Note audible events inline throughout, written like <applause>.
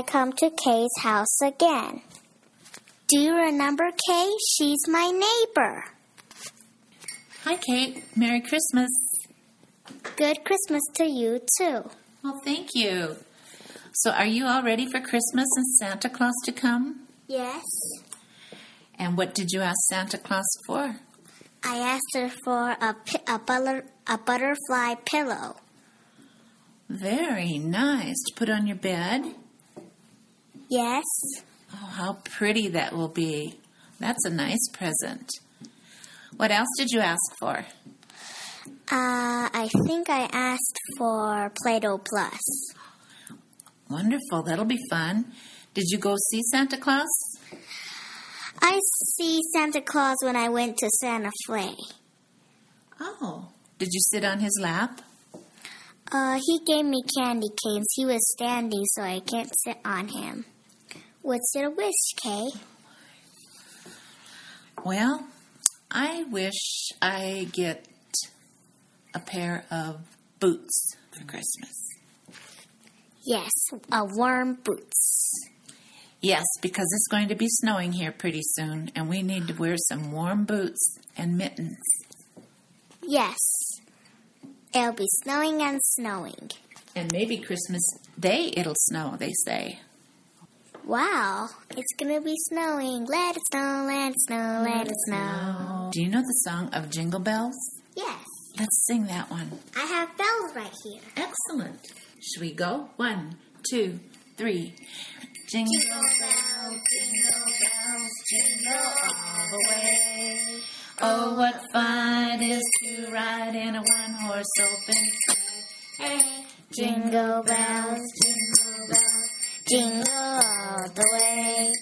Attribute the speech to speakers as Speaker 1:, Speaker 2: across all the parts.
Speaker 1: I come to Kay's house again. Do you remember Kay? She's my neighbor.
Speaker 2: Hi, Kate. Merry Christmas.
Speaker 1: Good Christmas to you, too.
Speaker 2: Well, thank you. So, are you all ready for Christmas and Santa Claus to come?
Speaker 1: Yes.
Speaker 2: And what did you ask Santa Claus for?
Speaker 1: I asked her for a, a, butter, a butterfly pillow.
Speaker 2: Very nice. To put on your bed.
Speaker 1: Yes.
Speaker 2: Oh, how pretty that will be. That's a nice present. What else did you ask for?
Speaker 1: Uh, I think I asked for Play Doh Plus.
Speaker 2: Wonderful. That'll be fun. Did you go see Santa Claus?
Speaker 1: I see Santa Claus when I went to Santa Fe.
Speaker 2: Oh. Did you sit on his lap?
Speaker 1: Uh, he gave me candy canes. He was standing, so I can't sit on him. What's your wish, Kay?
Speaker 2: Well, I wish I get a pair of boots for Christmas.
Speaker 1: Yes, a warm boots.
Speaker 2: Yes, because it's going to be snowing here pretty soon, and we need to wear some warm boots and mittens.
Speaker 1: Yes. It'll be snowing and snowing.
Speaker 2: And maybe Christmas Day it'll snow, they say.
Speaker 1: Wow, it's gonna be snowing. Let it snow, let it snow, let it snow.
Speaker 2: Do you know the song of Jingle Bells?
Speaker 1: Yes,
Speaker 2: Let's sing that one.
Speaker 1: I have bells right here.
Speaker 2: Excellent. Should we go? One, two, three. Jingle bells, jingle bells, jingle all the way. Oh, what fun it is to ride in a one-horse open sleigh.
Speaker 1: Hey, jingle bells, jingle bells, jingle all the way.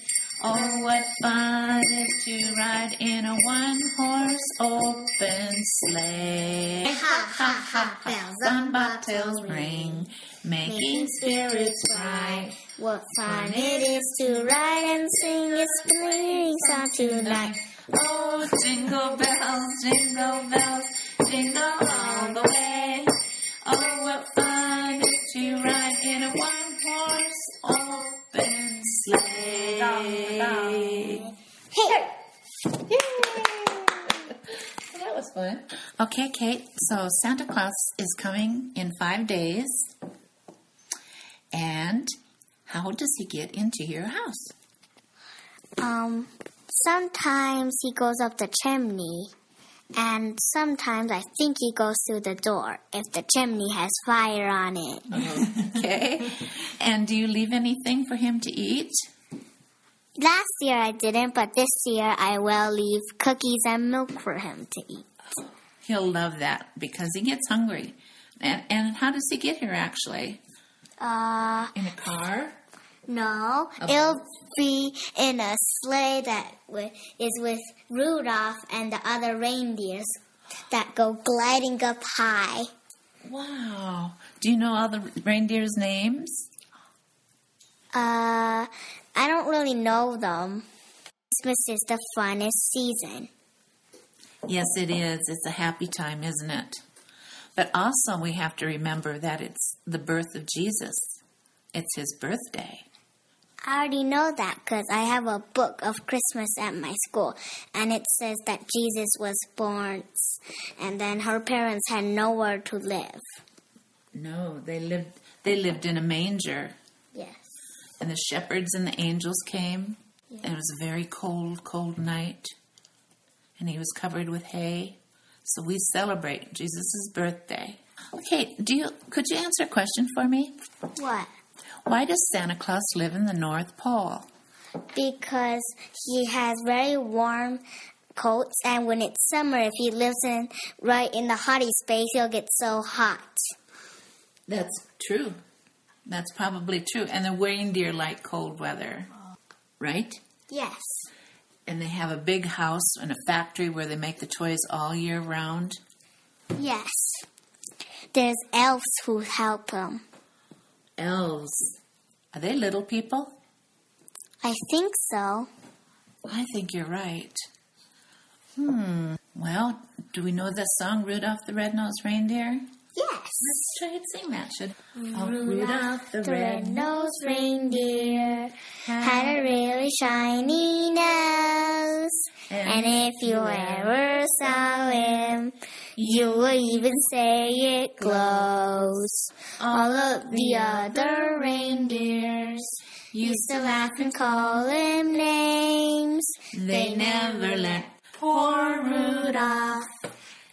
Speaker 2: Oh, what fun it is to ride in a one-horse open sleigh.
Speaker 1: Ha ha ha, bells
Speaker 2: on bobtails ring, making spirits bright.
Speaker 1: What fun it is to ride and sing a spring song tonight.
Speaker 2: Oh, jingle bells, jingle bells, jingle all the way. Oh, what fun Okay, Kate. So Santa Claus is coming in five days. And how does he get into your house?
Speaker 1: um, sometimes he goes up the chimney, and sometimes I think he goes through the door if the chimney has fire on it. <laughs>
Speaker 2: Okay. and do you leave anything for him to eat?
Speaker 1: Last year I didn't, but this year I will leave cookies and milk for him to eat.
Speaker 2: He'll love that because he gets hungry. And, and how does he get here actually?
Speaker 1: Uh,
Speaker 2: In a car?
Speaker 1: no,
Speaker 2: A
Speaker 1: it'll be in a sleigh that wi- is with Rudolph and the other reindeers that go gliding up high.
Speaker 2: Wow. Do you know all the reindeers' names?
Speaker 1: Uh, I don't really know them. Christmas is the funnest season.
Speaker 2: Yes, it is. It's a happy time, isn't it? But also, we have to remember that it's the birth of Jesus. It's his birthday.
Speaker 1: I already know that because I have a book of Christmas at my school, and it says that Jesus was born, and then her parents had nowhere to live.
Speaker 2: No, they lived. They lived in a manger,
Speaker 1: Yes.
Speaker 2: and the shepherds and the angels came. And it was a very cold, cold night, and he was covered with hay. So we celebrate Jesus' birthday. Okay, do you could you answer a question for me?
Speaker 1: What?
Speaker 2: Why does Santa Claus live in the North Pole?
Speaker 1: Because he has very warm coats, and when it's summer, if he lives in right in the hottie space, he'll get so hot.
Speaker 2: That's true. That's probably true. And the reindeer like cold weather, right?
Speaker 1: Yes.
Speaker 2: And they have a big house and a factory where they make the toys all year round.
Speaker 1: Yes. There's elves who help them.
Speaker 2: Elves. Are they little people?
Speaker 1: I think so.
Speaker 2: I think you're right. Hmm. Well, do we know the song Rudolph the Red-Nosed Reindeer?
Speaker 1: Yes.
Speaker 2: Let's try and sing that, should
Speaker 1: Rudolph the red-nosed reindeer had a really shiny nose. And if you ever saw him, you would even say it glows. All of the other reindeers used to laugh and call him names.
Speaker 2: They never let poor Rudolph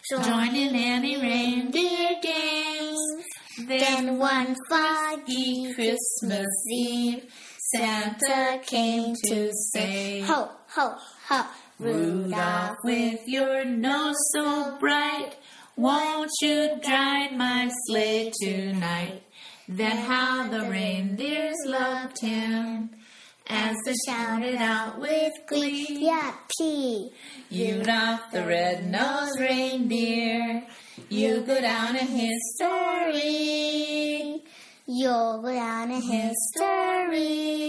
Speaker 2: join in any reindeer games.
Speaker 1: Then one foggy Christmas Eve, Santa came to say, Ho, ho, ho,
Speaker 2: Rudolph, with your nose so bright, won't you drive my sleigh tonight? Then how the reindeers loved him as they shouted out with glee.
Speaker 1: Yappy.
Speaker 2: Rudolph the red-nosed reindeer, you go down in history.
Speaker 1: You'll go down in history.